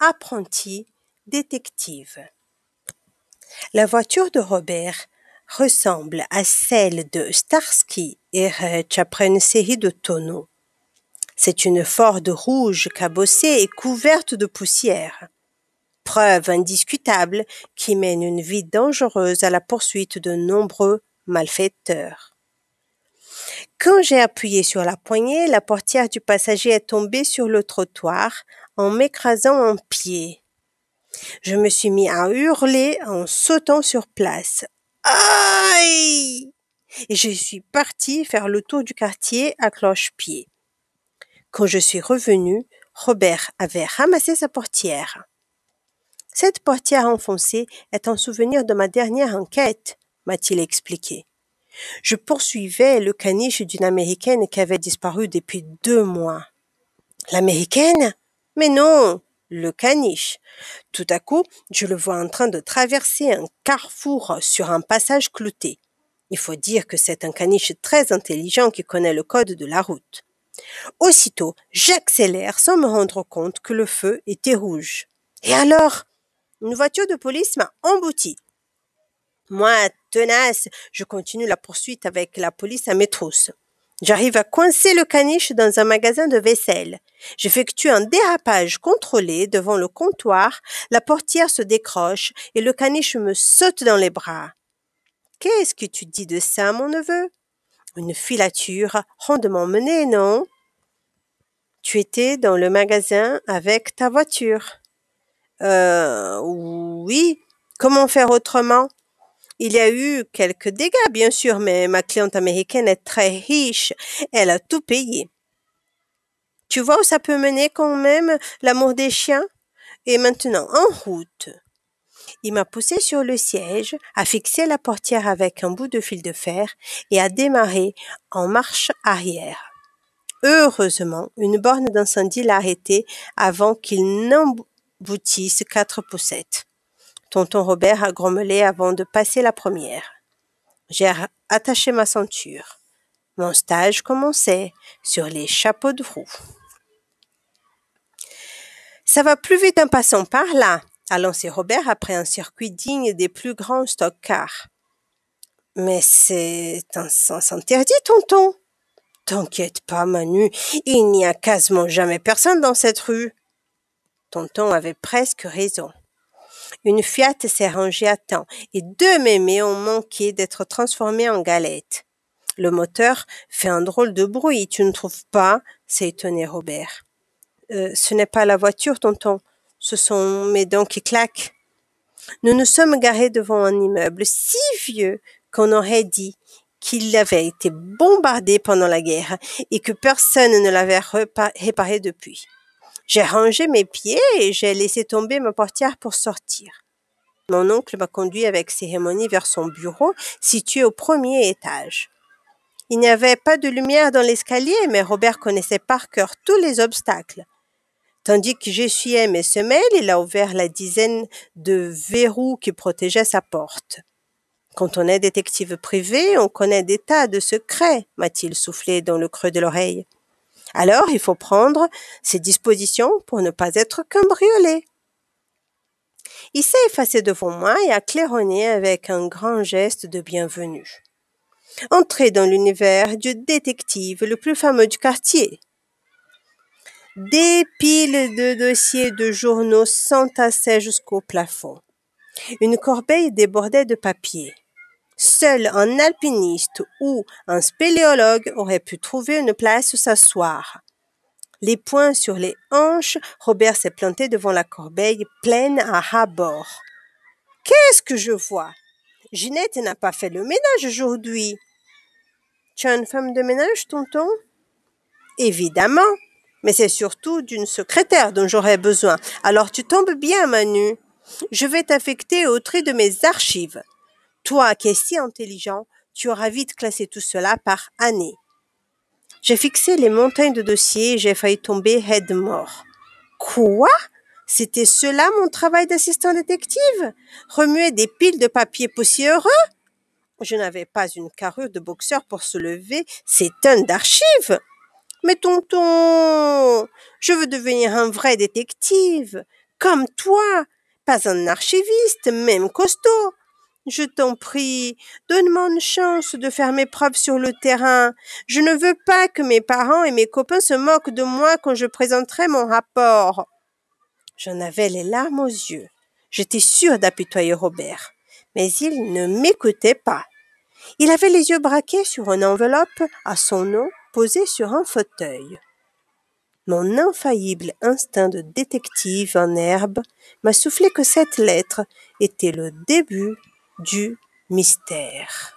apprentie détective. La voiture de Robert ressemble à celle de Starsky et Hutch après une série de tonneaux. C'est une Ford rouge cabossée et couverte de poussière. Preuve indiscutable qui mène une vie dangereuse à la poursuite de nombreux malfaiteurs. Quand j'ai appuyé sur la poignée, la portière du passager est tombée sur le trottoir en m'écrasant un pied. Je me suis mis à hurler en sautant sur place. Aïe! Et je suis parti faire le tour du quartier à cloche-pied. Quand je suis revenu, Robert avait ramassé sa portière. Cette portière enfoncée est un souvenir de ma dernière enquête, m'a-t-il expliqué. Je poursuivais le caniche d'une Américaine qui avait disparu depuis deux mois. L'Américaine? Mais non Le caniche. Tout à coup, je le vois en train de traverser un carrefour sur un passage clouté. Il faut dire que c'est un caniche très intelligent qui connaît le code de la route. Aussitôt, j'accélère sans me rendre compte que le feu était rouge. Et alors? Une voiture de police m'a embouti. Moi, tenace, je continue la poursuite avec la police à mes trousses. J'arrive à coincer le caniche dans un magasin de vaisselle. J'effectue un dérapage contrôlé devant le comptoir, la portière se décroche et le caniche me saute dans les bras. Qu'est-ce que tu dis de ça, mon neveu? Une filature rondement menée, non? Tu étais dans le magasin avec ta voiture. Euh, oui. Comment faire autrement? Il y a eu quelques dégâts, bien sûr, mais ma cliente américaine est très riche. Elle a tout payé. Tu vois où ça peut mener quand même l'amour des chiens? Et maintenant, en route. Il m'a poussé sur le siège, a fixé la portière avec un bout de fil de fer et a démarré en marche arrière. Heureusement, une borne d'incendie l'a arrêté avant qu'il n'emboutisse quatre poussettes. Tonton Robert a grommelé avant de passer la première. J'ai attaché ma ceinture. Mon stage commençait sur les chapeaux de roue. Ça va plus vite en passant par là, a lancé Robert après un circuit digne des plus grands stock cars. Mais c'est un sens interdit, tonton. T'inquiète pas, Manu, il n'y a quasiment jamais personne dans cette rue. Tonton avait presque raison. Une Fiat s'est rangée à temps et deux mémés ont manqué d'être transformés en galettes. Le moteur fait un drôle de bruit, tu ne trouves pas? s'est étonné Robert. Euh, ce n'est pas la voiture, tonton, ce sont mes dents qui claquent. Nous nous sommes garés devant un immeuble si vieux qu'on aurait dit qu'il avait été bombardé pendant la guerre et que personne ne l'avait réparé depuis. J'ai rangé mes pieds et j'ai laissé tomber ma portière pour sortir. Mon oncle m'a conduit avec cérémonie vers son bureau, situé au premier étage. Il n'y avait pas de lumière dans l'escalier, mais Robert connaissait par cœur tous les obstacles. Tandis que j'essuyais mes semelles, il a ouvert la dizaine de verrous qui protégeaient sa porte. Quand on est détective privé, on connaît des tas de secrets, m'a-t-il soufflé dans le creux de l'oreille. Alors, il faut prendre ses dispositions pour ne pas être cambriolé. Il s'est effacé devant moi et a claironné avec un grand geste de bienvenue. Entrez dans l'univers du détective le plus fameux du quartier. Des piles de dossiers de journaux s'entassaient jusqu'au plafond. Une corbeille débordait de papier. Seul un alpiniste ou un spéléologue aurait pu trouver une place s'asseoir. Les poings sur les hanches, Robert s'est planté devant la corbeille pleine à ras bord. Qu'est-ce que je vois? Ginette n'a pas fait le ménage aujourd'hui. Tu as une femme de ménage, tonton? Évidemment. Mais c'est surtout d'une secrétaire dont j'aurais besoin. Alors tu tombes bien, Manu. Je vais t'affecter au tri de mes archives. Toi qui es si intelligent, tu auras vite classé tout cela par année. J'ai fixé les montagnes de dossiers et j'ai failli tomber head mort. Quoi? C'était cela mon travail d'assistant détective? Remuer des piles de papier poussiéreux? Je n'avais pas une carrure de boxeur pour soulever ces tonnes d'archives. Mais tonton, je veux devenir un vrai détective. comme toi, pas un archiviste, même costaud. Je t'en prie, donne-moi une chance de faire mes preuves sur le terrain. Je ne veux pas que mes parents et mes copains se moquent de moi quand je présenterai mon rapport. J'en avais les larmes aux yeux. J'étais sûre d'apitoyer Robert, mais il ne m'écoutait pas. Il avait les yeux braqués sur une enveloppe à son nom posée sur un fauteuil. Mon infaillible instinct de détective en herbe m'a soufflé que cette lettre était le début du mystère.